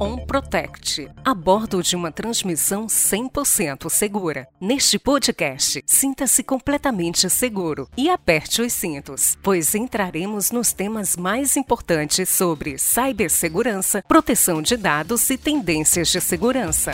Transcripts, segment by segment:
On Protect, a bordo de uma transmissão 100% segura. Neste podcast, sinta-se completamente seguro e aperte os cintos, pois entraremos nos temas mais importantes sobre cibersegurança, proteção de dados e tendências de segurança.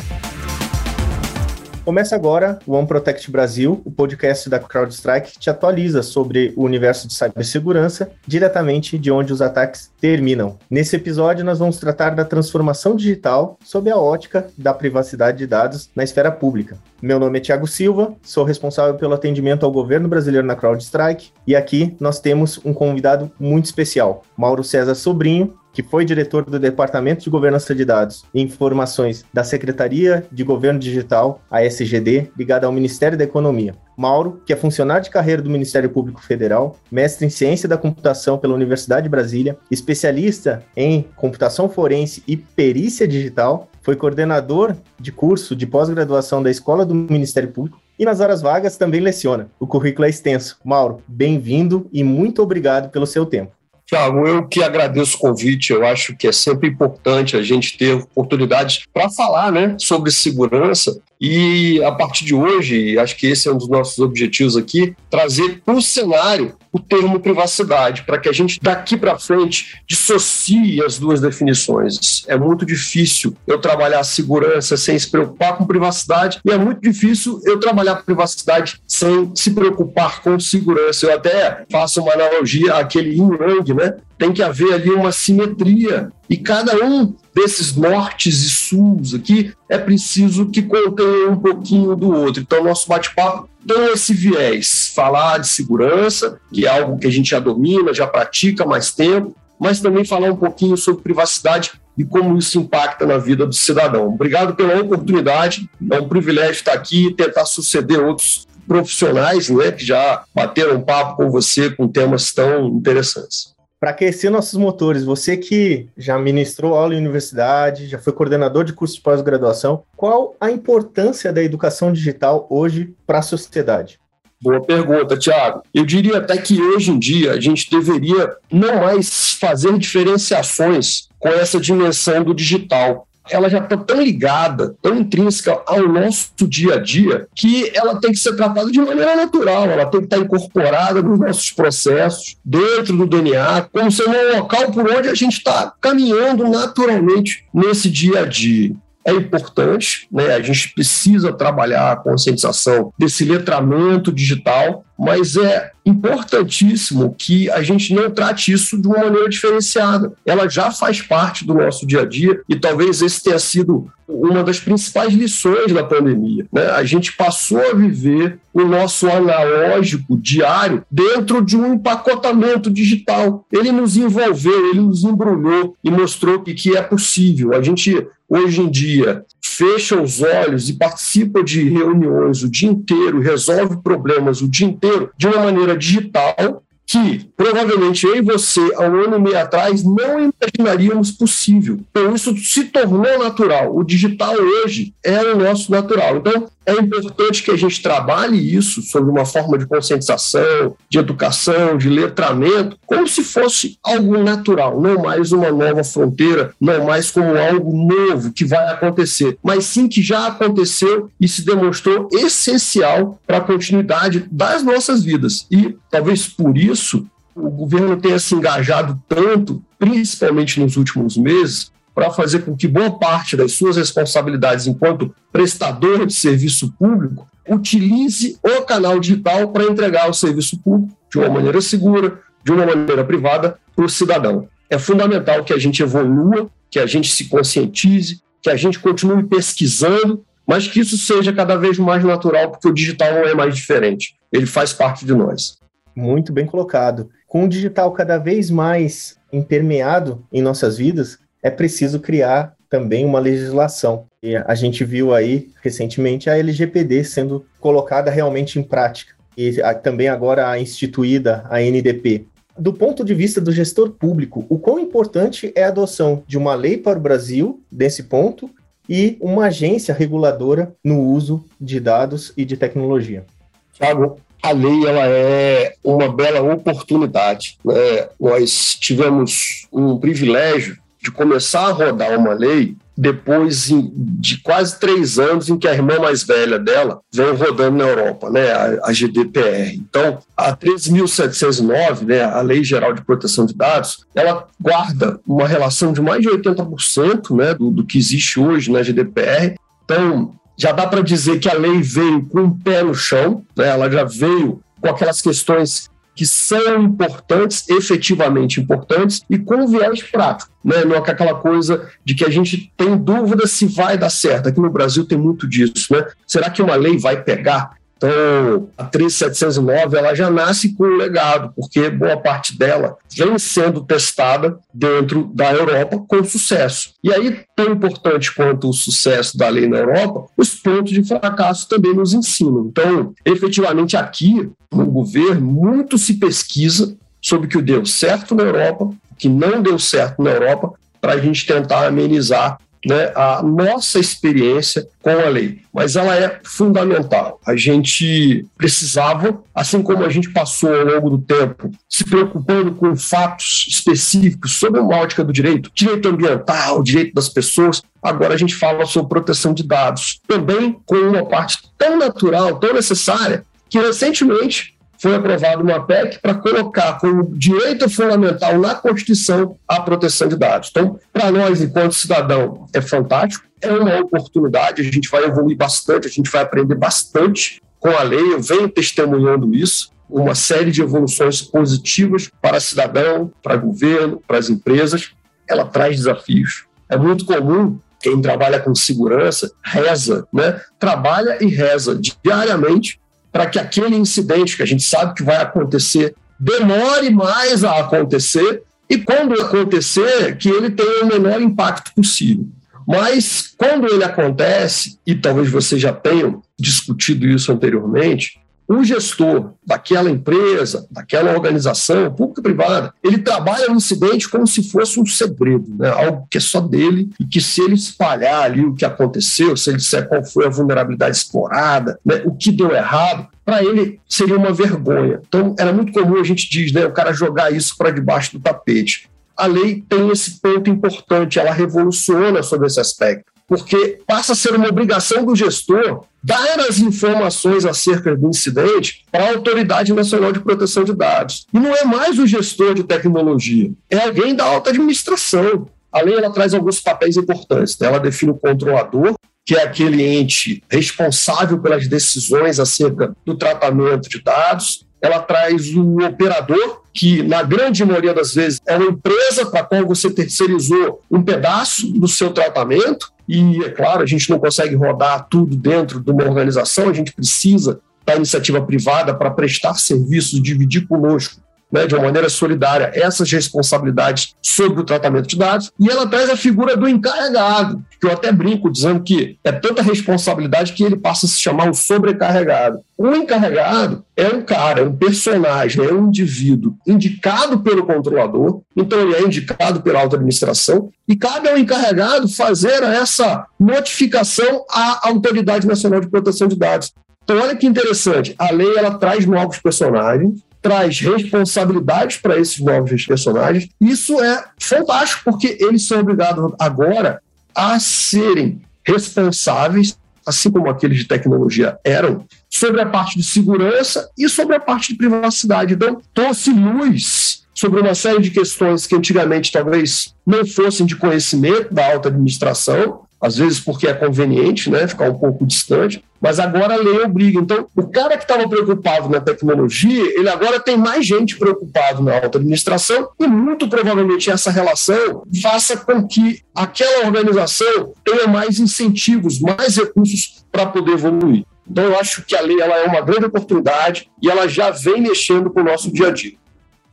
Começa agora o One Protect Brasil, o podcast da CrowdStrike que te atualiza sobre o universo de cibersegurança, diretamente de onde os ataques terminam. Nesse episódio, nós vamos tratar da transformação digital sob a ótica da privacidade de dados na esfera pública. Meu nome é Thiago Silva, sou responsável pelo atendimento ao governo brasileiro na CrowdStrike e aqui nós temos um convidado muito especial, Mauro César Sobrinho, que foi diretor do Departamento de Governança de Dados e Informações da Secretaria de Governo Digital, a SGD, ligada ao Ministério da Economia. Mauro, que é funcionário de carreira do Ministério Público Federal, mestre em Ciência da Computação pela Universidade de Brasília, especialista em computação forense e perícia digital, foi coordenador de curso de pós-graduação da Escola do Ministério Público e nas horas vagas também leciona. O currículo é extenso. Mauro, bem-vindo e muito obrigado pelo seu tempo. Tiago, eu que agradeço o convite. Eu acho que é sempre importante a gente ter oportunidades para falar né, sobre segurança. E a partir de hoje, acho que esse é um dos nossos objetivos aqui, trazer para o cenário o termo privacidade, para que a gente daqui para frente dissocie as duas definições. É muito difícil eu trabalhar segurança sem se preocupar com privacidade, e é muito difícil eu trabalhar privacidade sem se preocupar com segurança. Eu até faço uma analogia àquele yin yang, né? Tem que haver ali uma simetria e cada um desses nortes e suls aqui é preciso que contenha um pouquinho do outro. Então, nosso bate-papo tem esse viés, falar de segurança, que é algo que a gente já domina, já pratica há mais tempo, mas também falar um pouquinho sobre privacidade e como isso impacta na vida do cidadão. Obrigado pela oportunidade, é um privilégio estar aqui e tentar suceder outros profissionais né, que já bateram papo com você com temas tão interessantes para aquecer nossos motores, você que já ministrou aula em universidade, já foi coordenador de curso de pós-graduação, qual a importância da educação digital hoje para a sociedade? Boa pergunta, Tiago. Eu diria até que hoje em dia a gente deveria não mais fazer diferenciações com essa dimensão do digital ela já está tão ligada, tão intrínseca ao nosso dia a dia, que ela tem que ser tratada de maneira natural, ela tem que estar incorporada nos nossos processos, dentro do DNA, como sendo um local por onde a gente está caminhando naturalmente nesse dia a dia é importante, né? A gente precisa trabalhar a conscientização desse letramento digital, mas é importantíssimo que a gente não trate isso de uma maneira diferenciada. Ela já faz parte do nosso dia a dia e talvez esse tenha sido uma das principais lições da pandemia. Né? A gente passou a viver o nosso analógico diário dentro de um empacotamento digital. Ele nos envolveu, ele nos embrulhou e mostrou que, que é possível. A gente, hoje em dia, fecha os olhos e participa de reuniões o dia inteiro, resolve problemas o dia inteiro de uma maneira digital que provavelmente eu e você, há um ano e meio atrás, não imaginaríamos possível. Então, isso se tornou natural. O digital hoje é o nosso natural. Então, é importante que a gente trabalhe isso sob uma forma de conscientização, de educação, de letramento, como se fosse algo natural, não mais uma nova fronteira, não mais como algo novo que vai acontecer, mas sim que já aconteceu e se demonstrou essencial para a continuidade das nossas vidas. E talvez por isso o governo tenha se engajado tanto, principalmente nos últimos meses, para fazer com que boa parte das suas responsabilidades enquanto prestador de serviço público utilize o canal digital para entregar o serviço público de uma maneira segura, de uma maneira privada para o cidadão. É fundamental que a gente evolua, que a gente se conscientize, que a gente continue pesquisando, mas que isso seja cada vez mais natural, porque o digital não é mais diferente. Ele faz parte de nós. Muito bem colocado. Com o digital cada vez mais impermeado em nossas vidas, é preciso criar também uma legislação. E a gente viu aí recentemente a LGPD sendo colocada realmente em prática e a, também agora a instituída a NDP. Do ponto de vista do gestor público, o quão importante é a adoção de uma lei para o Brasil nesse ponto e uma agência reguladora no uso de dados e de tecnologia? Tiago, a lei ela é uma bela oportunidade. Né? Nós tivemos um privilégio de começar a rodar uma lei depois de quase três anos em que a irmã mais velha dela vem rodando na Europa, né, a, GDPR. Então, a 13.709, né, a Lei Geral de Proteção de Dados, ela guarda uma relação de mais de 80% né, do, do que existe hoje na GDPR. Então, já dá para dizer que a lei veio com o pé no chão, né, ela já veio com aquelas questões que são importantes, efetivamente importantes, e com viés prático. Né? Não é aquela coisa de que a gente tem dúvida se vai dar certo. Aqui no Brasil tem muito disso. Né? Será que uma lei vai pegar? Então, a 3709 ela já nasce com um legado, porque boa parte dela vem sendo testada dentro da Europa com sucesso. E aí, tão importante quanto o sucesso da lei na Europa, os pontos de fracasso também nos ensinam. Então, efetivamente, aqui no governo, muito se pesquisa sobre o que deu certo na Europa, o que não deu certo na Europa, para a gente tentar amenizar né, a nossa experiência com a lei, mas ela é fundamental. A gente precisava, assim como a gente passou ao longo do tempo, se preocupando com fatos específicos sobre uma ótica do direito, direito ambiental, direito das pessoas, agora a gente fala sobre proteção de dados, também com uma parte tão natural, tão necessária, que recentemente foi aprovada uma PEC para colocar como direito fundamental na Constituição a proteção de dados. Então, para nós, enquanto cidadão, é fantástico, é uma oportunidade, a gente vai evoluir bastante, a gente vai aprender bastante com a lei, eu venho testemunhando isso, uma série de evoluções positivas para cidadão, para governo, para as empresas, ela traz desafios. É muito comum quem trabalha com segurança reza, né? Trabalha e reza diariamente para que aquele incidente que a gente sabe que vai acontecer demore mais a acontecer e quando acontecer que ele tenha o menor impacto possível. Mas quando ele acontece, e talvez você já tenha discutido isso anteriormente, o gestor daquela empresa, daquela organização, pública privada, ele trabalha no incidente como se fosse um segredo, né? algo que é só dele e que se ele espalhar ali o que aconteceu, se ele disser qual foi a vulnerabilidade explorada, né? o que deu errado, para ele seria uma vergonha. Então, era muito comum a gente diz, né, o cara jogar isso para debaixo do tapete. A lei tem esse ponto importante, ela revoluciona sobre esse aspecto porque passa a ser uma obrigação do gestor dar as informações acerca do incidente para a Autoridade Nacional de Proteção de Dados. E não é mais o gestor de tecnologia, é alguém da alta administração. A lei ela traz alguns papéis importantes. Né? Ela define o controlador, que é aquele ente responsável pelas decisões acerca do tratamento de dados. Ela traz o operador, que na grande maioria das vezes é uma empresa para a qual você terceirizou um pedaço do seu tratamento. E, é claro, a gente não consegue rodar tudo dentro de uma organização, a gente precisa da iniciativa privada para prestar serviços, dividir conosco né, de uma maneira solidária essas responsabilidades sobre o tratamento de dados, e ela traz a figura do encarregado, que eu até brinco dizendo que é tanta responsabilidade que ele passa a se chamar um sobrecarregado. O encarregado é um cara, é um personagem, é um indivíduo indicado pelo controlador, então ele é indicado pela alta administração, e cabe ao encarregado fazer essa notificação à Autoridade Nacional de Proteção de Dados. Então, olha que interessante, a lei ela traz novos personagens, traz responsabilidades para esses novos personagens. Isso é fantástico, porque eles são obrigados agora a serem responsáveis, assim como aqueles de tecnologia eram, sobre a parte de segurança e sobre a parte de privacidade. Então, trouxe luz sobre uma série de questões que antigamente talvez não fossem de conhecimento da alta administração, às vezes porque é conveniente, né, ficar um pouco distante, mas agora a lei obriga. Então, o cara que estava preocupado na tecnologia, ele agora tem mais gente preocupado na alta administração e muito provavelmente essa relação faça com que aquela organização tenha mais incentivos, mais recursos para poder evoluir. Então, eu acho que a lei ela é uma grande oportunidade e ela já vem mexendo com o nosso dia a dia.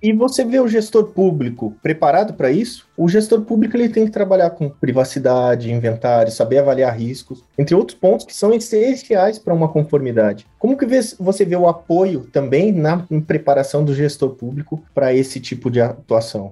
E você vê o gestor público preparado para isso? O gestor público ele tem que trabalhar com privacidade, inventário, saber avaliar riscos, entre outros pontos que são essenciais para uma conformidade. Como que você vê o apoio também na preparação do gestor público para esse tipo de atuação?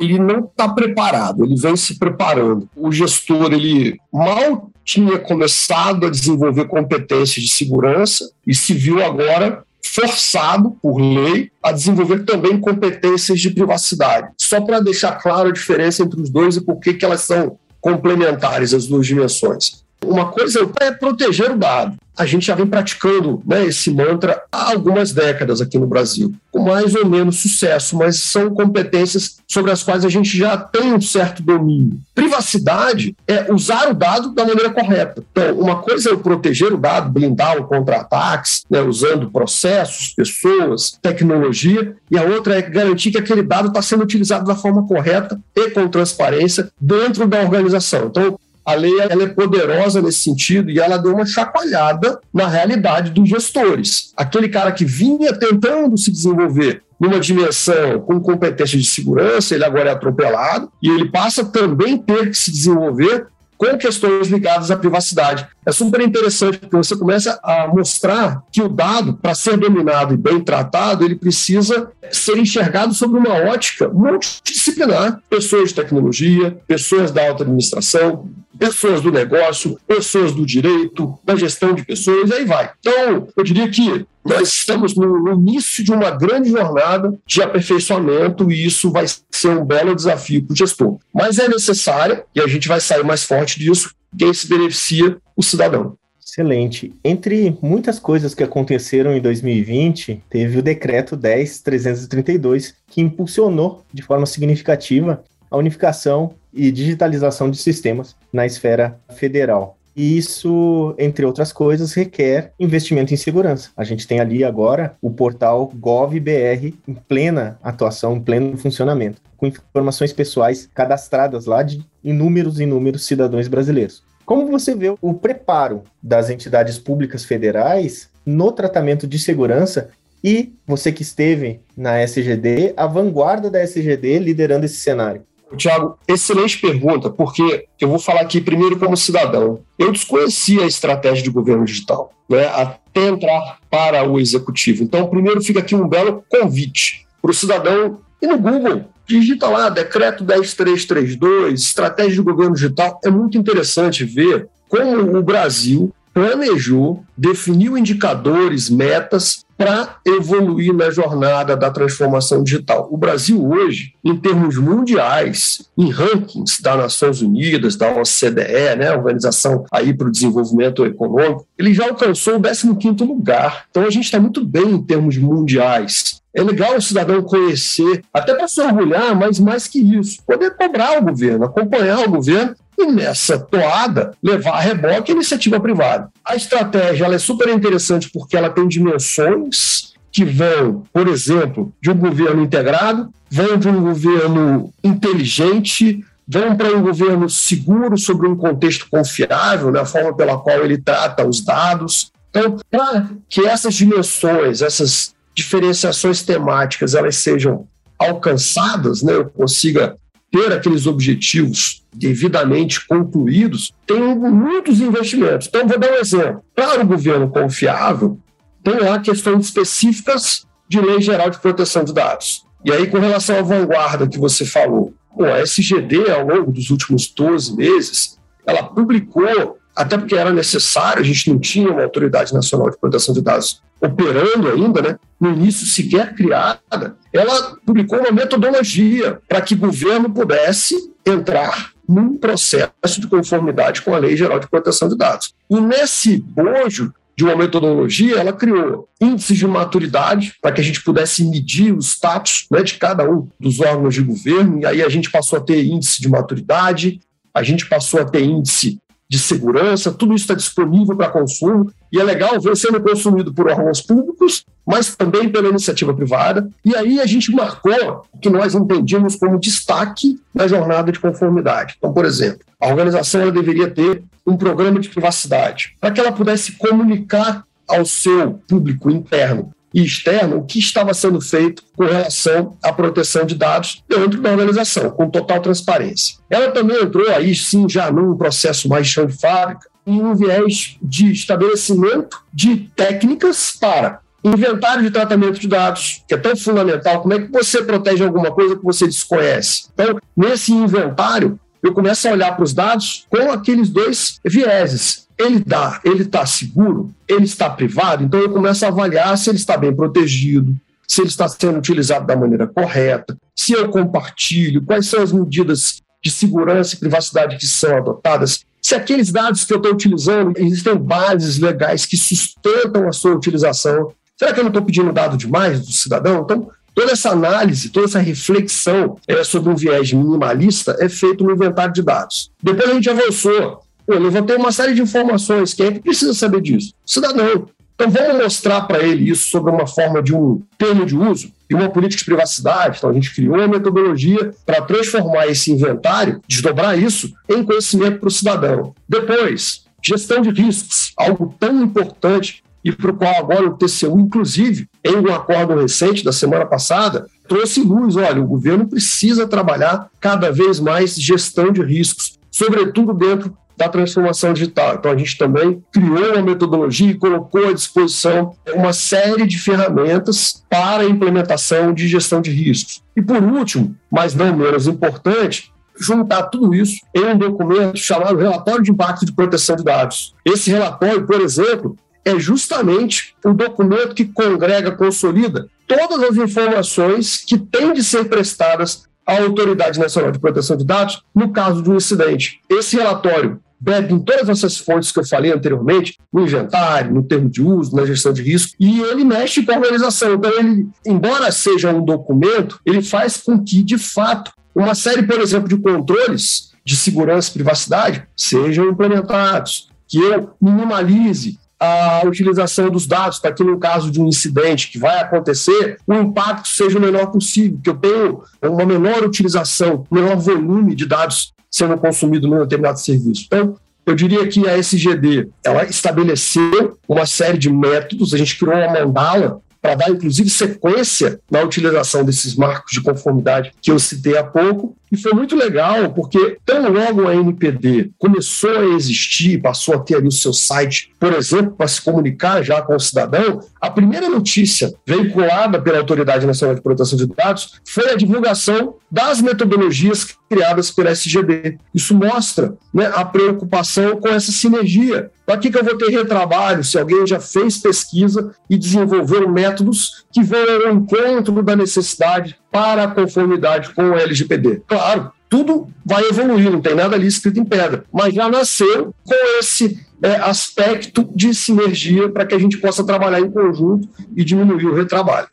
ele não está preparado, ele vem se preparando. O gestor, ele mal tinha começado a desenvolver competências de segurança e se viu agora forçado por lei a desenvolver também competências de privacidade. Só para deixar claro a diferença entre os dois e por que elas são complementares, as duas dimensões. Uma coisa é proteger o dado. A gente já vem praticando né, esse mantra há algumas décadas aqui no Brasil, com mais ou menos sucesso, mas são competências sobre as quais a gente já tem um certo domínio. Privacidade é usar o dado da maneira correta. Então, uma coisa é proteger o dado, blindá-lo contra ataques, né, usando processos, pessoas, tecnologia, e a outra é garantir que aquele dado está sendo utilizado da forma correta e com transparência dentro da organização. Então, a lei ela é poderosa nesse sentido e ela deu uma chacoalhada na realidade dos gestores. Aquele cara que vinha tentando se desenvolver numa dimensão com competência de segurança, ele agora é atropelado e ele passa também ter que se desenvolver com questões ligadas à privacidade. É super interessante porque você começa a mostrar que o dado, para ser dominado e bem tratado, ele precisa ser enxergado sobre uma ótica multidisciplinar. Pessoas de tecnologia, pessoas da alta administração, pessoas do negócio, pessoas do direito, da gestão de pessoas, e aí vai. Então, eu diria que nós estamos no início de uma grande jornada de aperfeiçoamento e isso vai ser um belo desafio para o gestor. Mas é necessário e a gente vai sair mais forte disso, quem se beneficia, o cidadão. Excelente. Entre muitas coisas que aconteceram em 2020, teve o decreto 10332 que impulsionou de forma significativa a unificação e digitalização de sistemas na esfera federal. E isso, entre outras coisas, requer investimento em segurança. A gente tem ali agora o portal GovBR em plena atuação, em pleno funcionamento, com informações pessoais cadastradas lá de inúmeros, inúmeros cidadãos brasileiros. Como você vê o preparo das entidades públicas federais no tratamento de segurança e você que esteve na SGD, a vanguarda da SGD liderando esse cenário? Tiago, excelente pergunta, porque eu vou falar aqui primeiro como cidadão. Eu desconhecia a estratégia de governo digital, né, até entrar para o executivo. Então, primeiro fica aqui um belo convite para o cidadão e no Google. Digita lá, decreto 10332, estratégia de governo digital. É muito interessante ver como o Brasil planejou, definiu indicadores, metas para evoluir na jornada da transformação digital. O Brasil hoje, em termos mundiais, em rankings das Nações Unidas, da OCDE, né, Organização aí para o Desenvolvimento Econômico, ele já alcançou o 15º lugar. Então a gente está muito bem em termos mundiais. É legal o cidadão conhecer, até para se orgulhar, mas mais que isso, poder cobrar o governo, acompanhar o governo e nessa toada levar a reboque a iniciativa privada. A estratégia é super interessante porque ela tem dimensões que vão, por exemplo, de um governo integrado, vão de um governo inteligente, vão para um governo seguro sobre um contexto confiável, na forma pela qual ele trata os dados. Então, para que essas dimensões, essas diferenciações temáticas, elas sejam alcançadas, né, eu consiga ter aqueles objetivos devidamente concluídos, tem muitos investimentos. Então, vou dar um exemplo. Para o governo confiável, tem lá questões específicas de Lei Geral de Proteção de Dados. E aí, com relação à vanguarda que você falou, bom, a SGD, ao longo dos últimos 12 meses, ela publicou, até porque era necessário, a gente não tinha uma Autoridade Nacional de Proteção de Dados operando ainda, né, no início sequer criada, ela publicou uma metodologia para que o governo pudesse entrar num processo de conformidade com a Lei Geral de Proteção de Dados. E nesse bojo de uma metodologia, ela criou índices de maturidade para que a gente pudesse medir o status né, de cada um dos órgãos de governo, e aí a gente passou a ter índice de maturidade, a gente passou a ter índice de segurança, tudo isso está disponível para consumo e é legal ver sendo consumido por órgãos públicos, mas também pela iniciativa privada. E aí a gente marcou o que nós entendíamos como destaque na jornada de conformidade. Então, por exemplo, a organização ela deveria ter um programa de privacidade para que ela pudesse comunicar ao seu público interno e externo o que estava sendo feito com relação à proteção de dados dentro da organização, com total transparência. Ela também entrou aí, sim, já num processo mais chão de fábrica, em um viés de estabelecimento de técnicas para inventário de tratamento de dados, que é tão fundamental. Como é que você protege alguma coisa que você desconhece? Então, nesse inventário, eu começo a olhar para os dados com aqueles dois vieses. Ele dá, ele está seguro, ele está privado, então eu começo a avaliar se ele está bem protegido, se ele está sendo utilizado da maneira correta, se eu compartilho, quais são as medidas de segurança e privacidade que são adotadas, se aqueles dados que eu estou utilizando, existem bases legais que sustentam a sua utilização. Será que eu não estou pedindo dado demais do cidadão? Então, toda essa análise, toda essa reflexão é, sobre um viés minimalista é feito no inventário de dados. Depois a gente avançou. Eu levantei uma série de informações. Quem é que precisa saber disso? O cidadão. Então, vamos mostrar para ele isso sob uma forma de um termo de uso e uma política de privacidade. Então, a gente criou uma metodologia para transformar esse inventário, desdobrar isso em conhecimento para o cidadão. Depois, gestão de riscos, algo tão importante e para o qual agora o TCU, inclusive, em um acordo recente da semana passada, trouxe luz. Olha, o governo precisa trabalhar cada vez mais gestão de riscos, sobretudo dentro da transformação digital. Então, a gente também criou uma metodologia e colocou à disposição uma série de ferramentas para a implementação de gestão de riscos. E, por último, mas não menos importante, juntar tudo isso em um documento chamado Relatório de Impacto de Proteção de Dados. Esse relatório, por exemplo, é justamente o documento que congrega, consolida todas as informações que têm de ser prestadas à Autoridade Nacional de Proteção de Dados no caso de um incidente. Esse relatório bebe em todas essas fontes que eu falei anteriormente, no inventário, no termo de uso, na gestão de risco, e ele mexe com a organização. Então, ele, embora seja um documento, ele faz com que, de fato, uma série, por exemplo, de controles de segurança e privacidade sejam implementados, que eu minimalize a utilização dos dados para que, no caso de um incidente que vai acontecer, o impacto seja o menor possível, que eu tenho uma menor utilização, menor volume de dados sendo consumido num determinado serviço. Então, eu diria que a SGD ela estabeleceu uma série de métodos, a gente criou uma mandala para dar, inclusive, sequência na utilização desses marcos de conformidade que eu citei há pouco. E foi muito legal, porque tão logo a NPD começou a existir, passou a ter ali o seu site, por exemplo, para se comunicar já com o cidadão, a primeira notícia veiculada pela Autoridade Nacional de Proteção de Dados foi a divulgação das metodologias criadas pela SGD. Isso mostra né, a preocupação com essa sinergia. Para que, que eu vou ter retrabalho se alguém já fez pesquisa e desenvolveu métodos que vão ao encontro da necessidade para a conformidade com o LGPD? Claro, tudo vai evoluir, não tem nada ali escrito em pedra, mas já nasceu com esse é, aspecto de sinergia para que a gente possa trabalhar em conjunto e diminuir o retrabalho.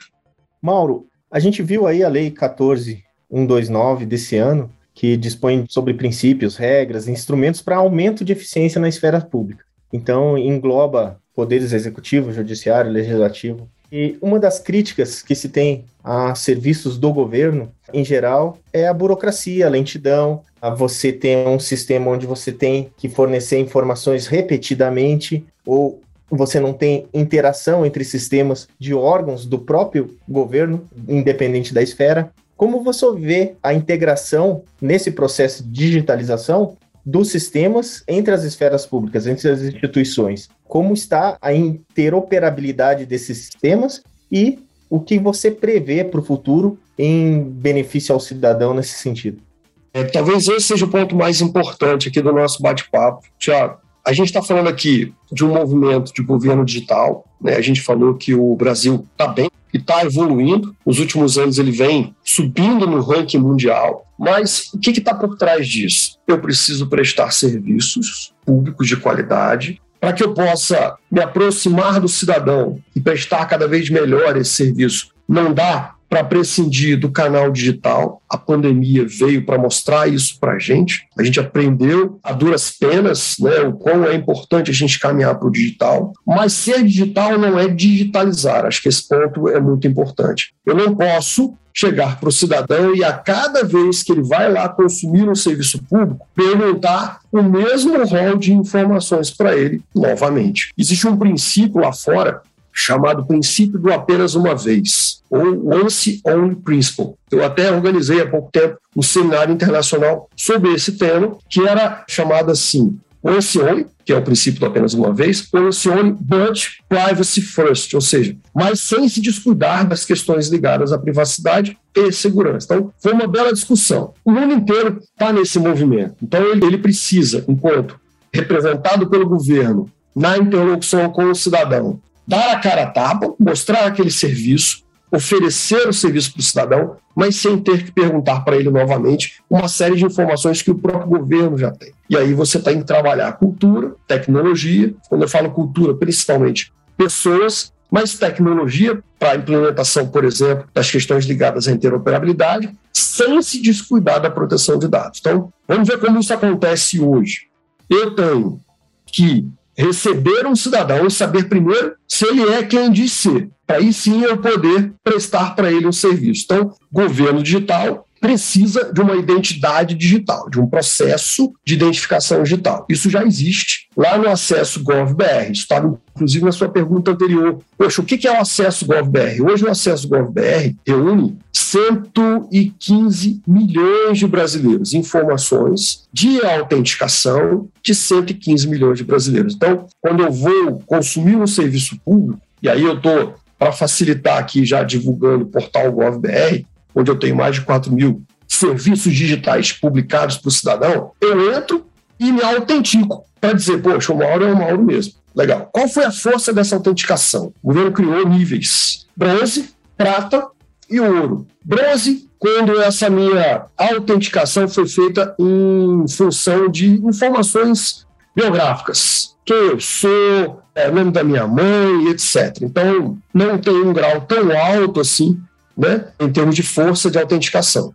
Mauro, a gente viu aí a Lei 14129 desse ano, que dispõe sobre princípios, regras, instrumentos para aumento de eficiência na esfera pública. Então, engloba poderes executivo, judiciário, legislativo. E uma das críticas que se tem a serviços do governo, em geral, é a burocracia, a lentidão, a você ter um sistema onde você tem que fornecer informações repetidamente ou você não tem interação entre sistemas de órgãos do próprio governo, independente da esfera. Como você vê a integração nesse processo de digitalização dos sistemas entre as esferas públicas, entre as instituições? Como está a interoperabilidade desses sistemas e o que você prevê para o futuro em benefício ao cidadão nesse sentido? É, talvez esse seja o ponto mais importante aqui do nosso bate-papo, Tiago. A gente está falando aqui de um movimento de governo digital. Né? A gente falou que o Brasil está bem e está evoluindo. Nos últimos anos ele vem subindo no ranking mundial. Mas o que está por trás disso? Eu preciso prestar serviços públicos de qualidade para que eu possa me aproximar do cidadão e prestar cada vez melhor esse serviço. Não dá para prescindir do canal digital. A pandemia veio para mostrar isso para a gente. A gente aprendeu a duras penas né, o quão é importante a gente caminhar para o digital. Mas ser digital não é digitalizar. Acho que esse ponto é muito importante. Eu não posso chegar para o cidadão e a cada vez que ele vai lá consumir um serviço público, perguntar o mesmo rol de informações para ele novamente. Existe um princípio lá fora chamado princípio do apenas uma vez, ou Once Only Principle. Eu até organizei há pouco tempo um seminário internacional sobre esse tema, que era chamado assim: esse only, que é o princípio do apenas uma vez, esse only, but privacy first, ou seja, mas sem se descuidar das questões ligadas à privacidade e segurança. Então, foi uma bela discussão. O mundo inteiro está nesse movimento. Então, ele, ele precisa, enquanto representado pelo governo, na interlocução com o cidadão, dar a cara a tapa, mostrar aquele serviço, oferecer o serviço para o cidadão, mas sem ter que perguntar para ele novamente uma série de informações que o próprio governo já tem. E aí você tem que trabalhar cultura, tecnologia, quando eu falo cultura, principalmente pessoas, mas tecnologia para a implementação, por exemplo, das questões ligadas à interoperabilidade, sem se descuidar da proteção de dados. Então, vamos ver como isso acontece hoje. Eu tenho que receber um cidadão e saber primeiro se ele é quem diz ser aí sim eu poder prestar para ele um serviço. Então, governo digital precisa de uma identidade digital, de um processo de identificação digital. Isso já existe lá no acesso GovBR. Isso estava, inclusive, na sua pergunta anterior. Poxa, o que é o acesso GovBR? Hoje, o acesso GovBR reúne 115 milhões de brasileiros, informações de autenticação de 115 milhões de brasileiros. Então, quando eu vou consumir um serviço público, e aí eu estou para facilitar aqui, já divulgando o portal GovBR, onde eu tenho mais de 4 mil serviços digitais publicados para o cidadão, eu entro e me autentico para dizer, poxa, o Mauro é o Mauro mesmo. Legal. Qual foi a força dessa autenticação? O governo criou níveis: bronze, prata e ouro. Bronze, quando essa minha autenticação foi feita em função de informações biográficas. Quem eu sou, é, nome da minha mãe, etc. Então, não tem um grau tão alto assim, né, em termos de força de autenticação.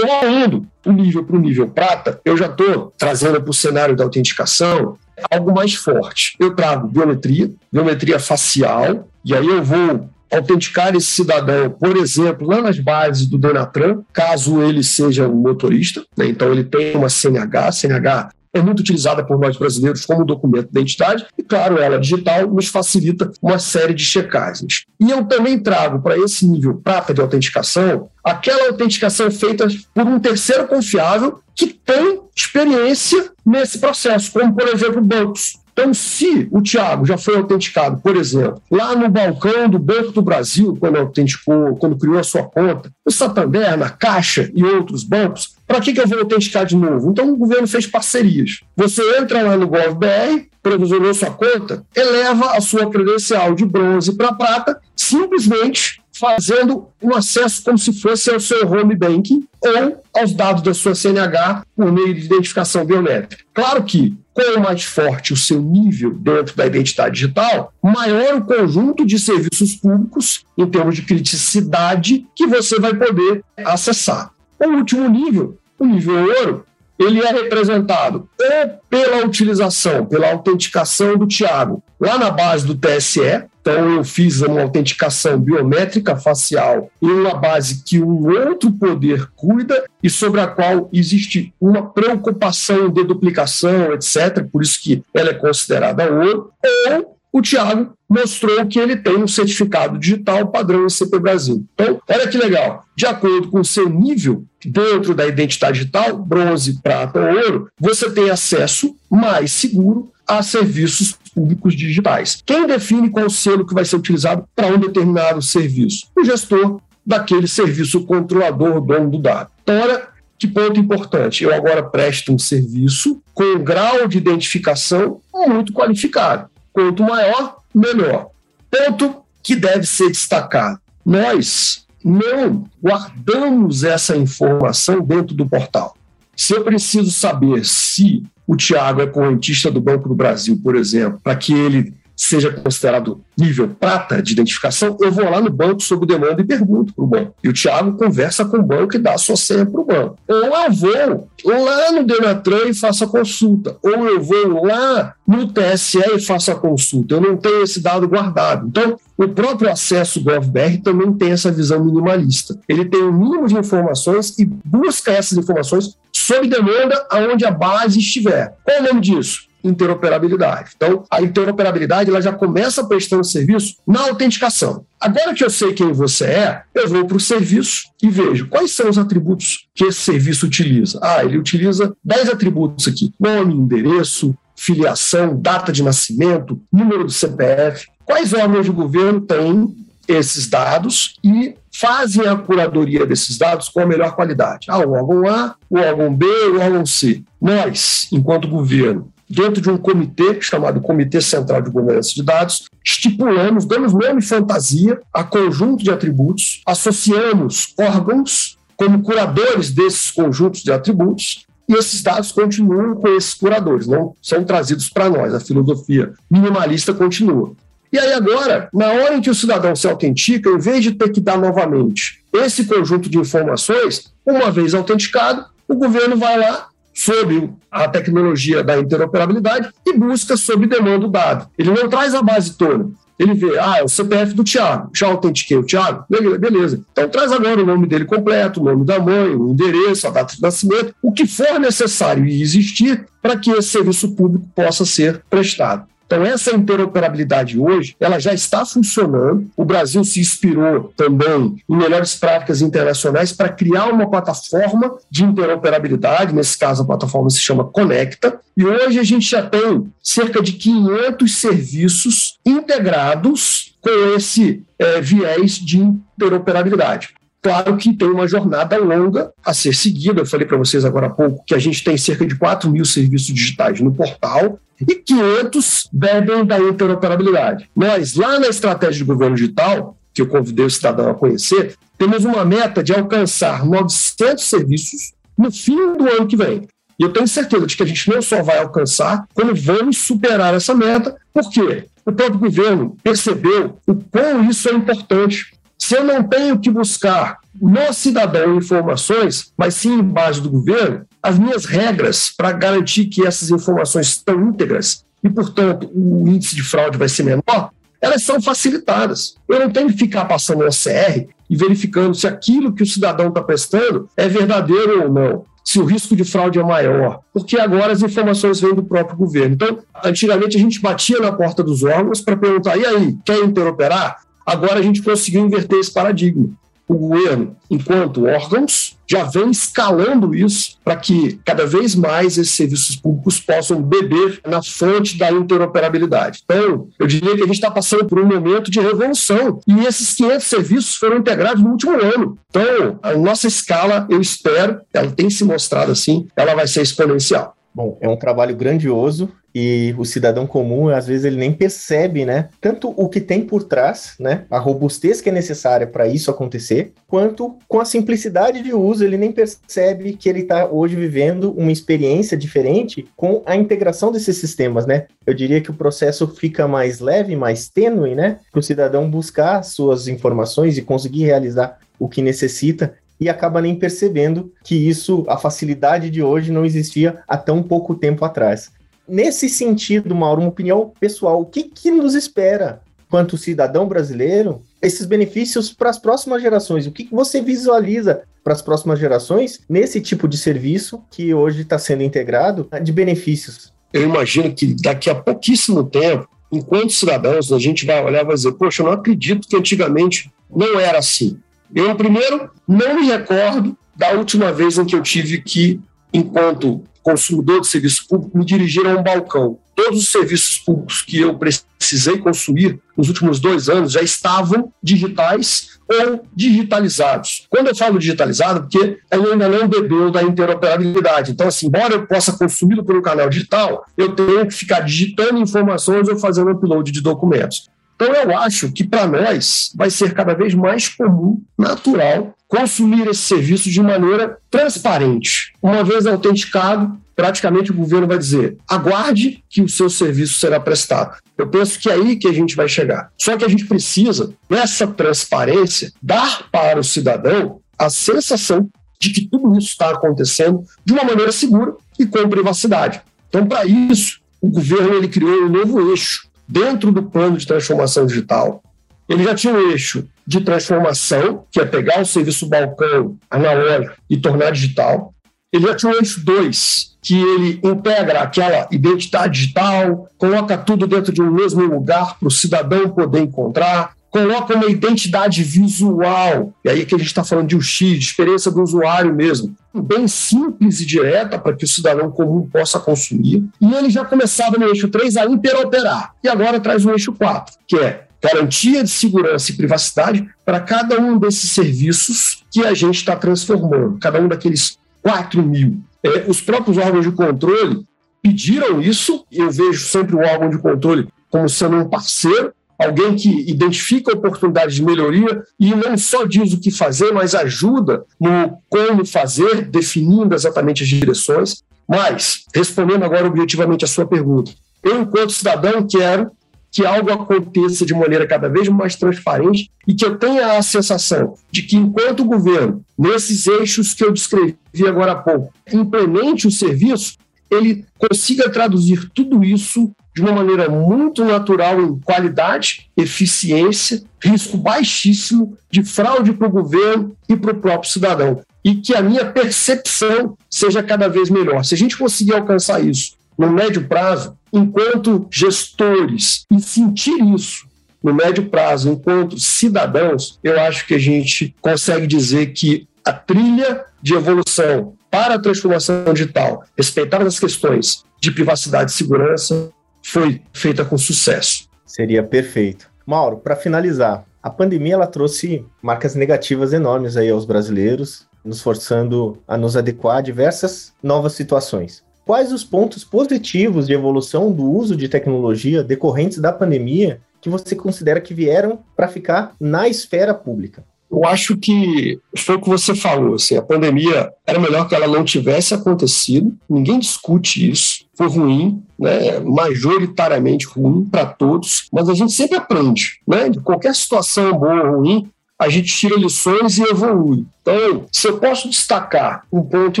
Indo o nível para o nível prata, eu já estou trazendo para o cenário da autenticação algo mais forte. Eu trago biometria, biometria facial, e aí eu vou autenticar esse cidadão, por exemplo, lá nas bases do Denatran, caso ele seja um motorista, né? então ele tem uma CNH, CNH é muito utilizada por nós brasileiros como documento de identidade e, claro, ela digital nos facilita uma série de checagens. E eu também trago para esse nível prata de autenticação aquela autenticação feita por um terceiro confiável que tem experiência nesse processo, como, por exemplo, bancos. Então, se o Tiago já foi autenticado, por exemplo, lá no balcão do Banco do Brasil, quando autenticou, quando criou a sua conta, no Santander, na Caixa e outros bancos, para que, que eu vou autenticar de novo? Então, o governo fez parcerias. Você entra lá no GovBR, provisionou sua conta, eleva a sua credencial de bronze para prata, simplesmente fazendo um acesso como se fosse ao seu home banking ou aos dados da sua CNH por meio de identificação biométrica. Claro que, quanto mais forte o seu nível dentro da identidade digital, maior o conjunto de serviços públicos, em termos de criticidade, que você vai poder acessar. O último nível, o nível ouro, ele é representado ou pela utilização, pela autenticação do Tiago lá na base do TSE. Então, eu fiz uma autenticação biométrica facial em uma base que um outro poder cuida e sobre a qual existe uma preocupação de duplicação, etc. Por isso que ela é considerada ouro. Ou o Tiago mostrou que ele tem um certificado digital padrão ICP Brasil. Então, olha que legal. De acordo com o seu nível dentro da identidade digital, bronze, prata ou ouro, você tem acesso mais seguro a serviços públicos digitais. Quem define qual selo que vai ser utilizado para um determinado serviço? O gestor daquele serviço controlador, dono do dado. Então, olha que ponto importante. Eu agora presto um serviço com um grau de identificação muito qualificado. Quanto maior, melhor. Ponto que deve ser destacado. Nós não guardamos essa informação dentro do portal. Se eu preciso saber se o Tiago é correntista do Banco do Brasil, por exemplo, para que ele seja considerado nível prata de identificação, eu vou lá no banco sob demanda e pergunto para o banco. E o Thiago conversa com o banco e dá a sua senha para o banco. Ou eu vou lá no Denatran e faço a consulta. Ou eu vou lá no TSE e faço a consulta. Eu não tenho esse dado guardado. Então, o próprio acesso GovBR também tem essa visão minimalista. Ele tem um mínimo de informações e busca essas informações sob demanda aonde a base estiver. Qual é o nome disso? Interoperabilidade. Então, a interoperabilidade ela já começa prestando serviço na autenticação. Agora que eu sei quem você é, eu vou para o serviço e vejo quais são os atributos que esse serviço utiliza. Ah, ele utiliza 10 atributos aqui: nome, endereço, filiação, data de nascimento, número do CPF. Quais órgãos de governo têm esses dados e fazem a curadoria desses dados com a melhor qualidade. Ah, o órgão A, o órgão B, o órgão C. Nós, enquanto governo, dentro de um comitê chamado Comitê Central de Governança de Dados, estipulamos, damos nome e fantasia a conjunto de atributos, associamos órgãos como curadores desses conjuntos de atributos e esses dados continuam com esses curadores, não são trazidos para nós. A filosofia minimalista continua. E aí agora, na hora em que o cidadão se autentica, em vez de ter que dar novamente esse conjunto de informações, uma vez autenticado, o governo vai lá, sob a tecnologia da interoperabilidade, e busca sob demanda o dado. Ele não traz a base toda. Ele vê, ah, é o CPF do Tiago. Já autentiquei o Tiago? Beleza. Então traz agora o nome dele completo, o nome da mãe, o endereço, a data de nascimento, o que for necessário e existir para que esse serviço público possa ser prestado. Então, essa interoperabilidade hoje, ela já está funcionando. O Brasil se inspirou também em melhores práticas internacionais para criar uma plataforma de interoperabilidade. Nesse caso, a plataforma se chama Conecta. E hoje a gente já tem cerca de 500 serviços integrados com esse é, viés de interoperabilidade. Claro que tem uma jornada longa a ser seguida. Eu falei para vocês agora há pouco que a gente tem cerca de 4 mil serviços digitais no portal e 500 bebem da interoperabilidade. Nós, lá na estratégia de governo digital, que eu convidei o cidadão a conhecer, temos uma meta de alcançar 900 serviços no fim do ano que vem. E eu tenho certeza de que a gente não só vai alcançar, como vamos superar essa meta, porque o próprio governo percebeu o quão isso é importante se eu não tenho que buscar no cidadão informações, mas sim em base do governo, as minhas regras para garantir que essas informações estão íntegras e, portanto, o índice de fraude vai ser menor, elas são facilitadas. Eu não tenho que ficar passando o OCR e verificando se aquilo que o cidadão está prestando é verdadeiro ou não, se o risco de fraude é maior, porque agora as informações vêm do próprio governo. Então, antigamente a gente batia na porta dos órgãos para perguntar: e aí, quer interoperar? Agora a gente conseguiu inverter esse paradigma. O governo, enquanto órgãos, já vem escalando isso para que cada vez mais esses serviços públicos possam beber na fonte da interoperabilidade. Então, eu diria que a gente está passando por um momento de revolução e esses 500 serviços foram integrados no último ano. Então, a nossa escala, eu espero, ela tem se mostrado assim, ela vai ser exponencial. Bom, é um trabalho grandioso e o cidadão comum, às vezes, ele nem percebe, né? Tanto o que tem por trás, né? A robustez que é necessária para isso acontecer, quanto com a simplicidade de uso, ele nem percebe que ele está hoje vivendo uma experiência diferente com a integração desses sistemas, né? Eu diria que o processo fica mais leve, mais tênue, né? Para o cidadão buscar suas informações e conseguir realizar o que necessita e acaba nem percebendo que isso, a facilidade de hoje não existia há tão pouco tempo atrás. Nesse sentido, Mauro, uma opinião pessoal, o que, que nos espera quanto cidadão brasileiro esses benefícios para as próximas gerações? O que, que você visualiza para as próximas gerações nesse tipo de serviço que hoje está sendo integrado de benefícios? Eu imagino que daqui a pouquíssimo tempo, enquanto cidadãos, a gente vai olhar e vai dizer: Poxa, eu não acredito que antigamente não era assim. Eu, primeiro, não me recordo da última vez em que eu tive que, enquanto consumidor de serviço público, me dirigir a um balcão. Todos os serviços públicos que eu precisei consumir nos últimos dois anos já estavam digitais ou digitalizados. Quando eu falo digitalizado, porque ainda não bebeu da interoperabilidade. Então, assim, embora eu possa consumi-lo por um canal digital, eu tenho que ficar digitando informações ou fazendo upload de documentos. Então, eu acho que para nós vai ser cada vez mais comum, natural, consumir esse serviço de maneira transparente. Uma vez autenticado, praticamente o governo vai dizer: aguarde que o seu serviço será prestado. Eu penso que é aí que a gente vai chegar. Só que a gente precisa, nessa transparência, dar para o cidadão a sensação de que tudo isso está acontecendo de uma maneira segura e com privacidade. Então, para isso, o governo ele criou um novo eixo dentro do plano de transformação digital. Ele já tinha um eixo de transformação, que é pegar o serviço balcão analógico e tornar digital. ele já tinha o eixo 2, que ele integra aquela identidade digital, coloca tudo dentro de um mesmo lugar para o cidadão poder encontrar, coloca uma identidade visual, e aí que a gente está falando de UX, de experiência do usuário mesmo, bem simples e direta para que o cidadão comum possa consumir. E ele já começava no eixo 3 a interoperar, e agora traz o eixo 4, que é garantia de segurança e privacidade para cada um desses serviços que a gente está transformando, cada um daqueles 4 mil. É, os próprios órgãos de controle pediram isso, e eu vejo sempre o órgão de controle como sendo um parceiro, alguém que identifica oportunidades de melhoria e não só diz o que fazer, mas ajuda no como fazer, definindo exatamente as direções. Mas, respondendo agora objetivamente a sua pergunta, eu, enquanto cidadão, quero que algo aconteça de maneira cada vez mais transparente e que eu tenha a sensação de que, enquanto o governo, nesses eixos que eu descrevi agora há pouco, implemente o serviço, ele consiga traduzir tudo isso de uma maneira muito natural em qualidade, eficiência, risco baixíssimo de fraude para o governo e para o próprio cidadão. E que a minha percepção seja cada vez melhor. Se a gente conseguir alcançar isso no médio prazo, enquanto gestores, e sentir isso no médio prazo, enquanto cidadãos, eu acho que a gente consegue dizer que a trilha de evolução para a transformação digital, respeitadas as questões de privacidade e segurança, foi feita com sucesso. Seria perfeito. Mauro, para finalizar, a pandemia ela trouxe marcas negativas enormes aí aos brasileiros, nos forçando a nos adequar a diversas novas situações. Quais os pontos positivos de evolução do uso de tecnologia decorrentes da pandemia que você considera que vieram para ficar na esfera pública? Eu acho que foi o que você falou, assim, a pandemia era melhor que ela não tivesse acontecido, ninguém discute isso, foi ruim, né, majoritariamente ruim para todos, mas a gente sempre aprende, né, de qualquer situação boa ou ruim, a gente tira lições e evolui. Então, se eu posso destacar um ponto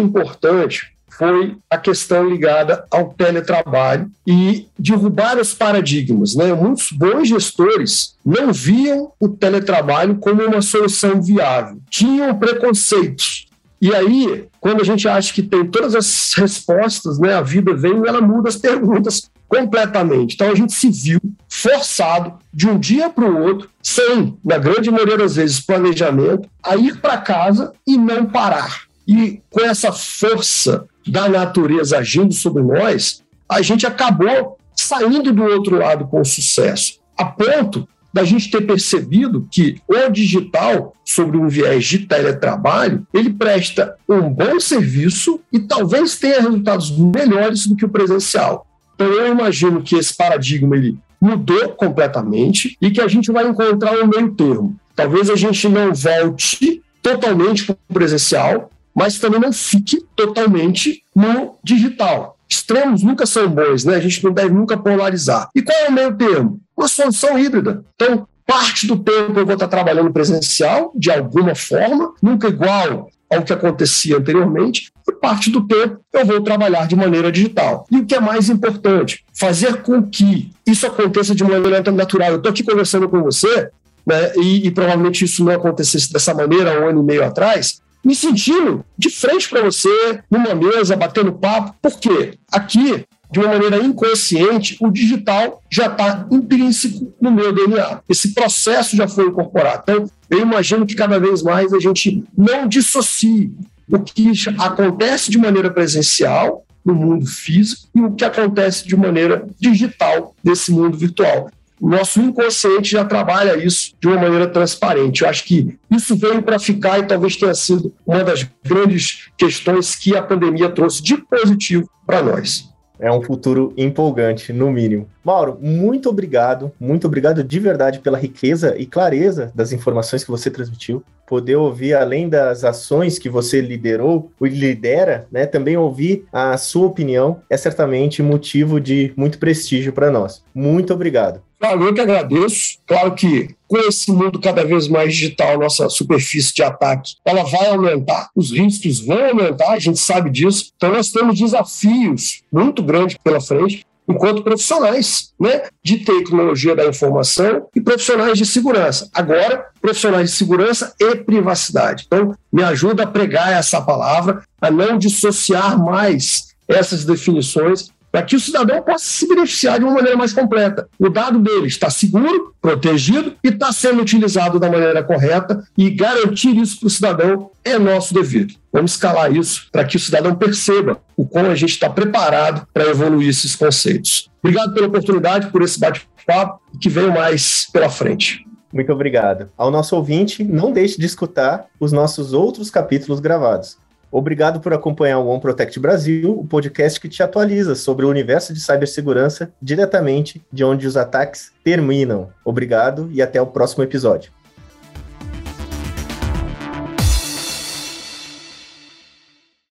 importante, foi a questão ligada ao teletrabalho e derrubar os paradigmas. Né? Muitos bons gestores não viam o teletrabalho como uma solução viável, tinham preconceitos. E aí, quando a gente acha que tem todas as respostas, né, a vida vem e ela muda as perguntas completamente. Então a gente se viu forçado de um dia para o outro, sem, na grande maioria das vezes, planejamento, a ir para casa e não parar. E com essa força da natureza agindo sobre nós, a gente acabou saindo do outro lado com sucesso, a ponto da gente ter percebido que o digital, sobre um viés de teletrabalho, ele presta um bom serviço e talvez tenha resultados melhores do que o presencial. Então eu imagino que esse paradigma ele mudou completamente e que a gente vai encontrar um meio termo. Talvez a gente não volte totalmente para o presencial, mas também não fique totalmente no digital. Extremos nunca são bons, né? A gente não deve nunca polarizar. E qual é o meio termo? Uma solução híbrida. Então, parte do tempo eu vou estar trabalhando presencial, de alguma forma, nunca igual ao que acontecia anteriormente, e parte do tempo eu vou trabalhar de maneira digital. E o que é mais importante, fazer com que isso aconteça de maneira natural. Eu estou aqui conversando com você, né, e, e, provavelmente isso não acontecesse dessa maneira um ano e meio atrás, me sentindo de frente para você, numa mesa, batendo papo. Por quê? Aqui, de uma maneira inconsciente, o digital já está intrínseco no meu DNA. Esse processo já foi incorporado. Então, eu imagino que cada vez mais a gente não dissocie o que acontece de maneira presencial no mundo físico e o que acontece de maneira digital nesse mundo virtual o nosso inconsciente já trabalha isso de uma maneira transparente. Eu acho que isso veio para ficar e talvez tenha sido uma das grandes questões que a pandemia trouxe de positivo para nós. É um futuro empolgante, no mínimo. Mauro, muito obrigado, muito obrigado de verdade pela riqueza e clareza das informações que você transmitiu. Poder ouvir, além das ações que você liderou e lidera, né, também ouvir a sua opinião é certamente motivo de muito prestígio para nós. Muito obrigado. Claro, eu que agradeço. Claro que com esse mundo cada vez mais digital, nossa superfície de ataque, ela vai aumentar, os riscos vão aumentar, a gente sabe disso. Então nós temos desafios muito grandes pela frente, enquanto profissionais né, de tecnologia da informação e profissionais de segurança. Agora, profissionais de segurança e privacidade. Então, me ajuda a pregar essa palavra, a não dissociar mais essas definições para que o cidadão possa se beneficiar de uma maneira mais completa. O dado dele está seguro, protegido e está sendo utilizado da maneira correta e garantir isso para o cidadão é nosso dever. Vamos escalar isso para que o cidadão perceba o como a gente está preparado para evoluir esses conceitos. Obrigado pela oportunidade, por esse bate-papo e que venha mais pela frente. Muito obrigado. Ao nosso ouvinte, não deixe de escutar os nossos outros capítulos gravados. Obrigado por acompanhar o One Protect Brasil, o podcast que te atualiza sobre o universo de cibersegurança diretamente de onde os ataques terminam. Obrigado e até o próximo episódio.